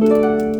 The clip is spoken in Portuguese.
Música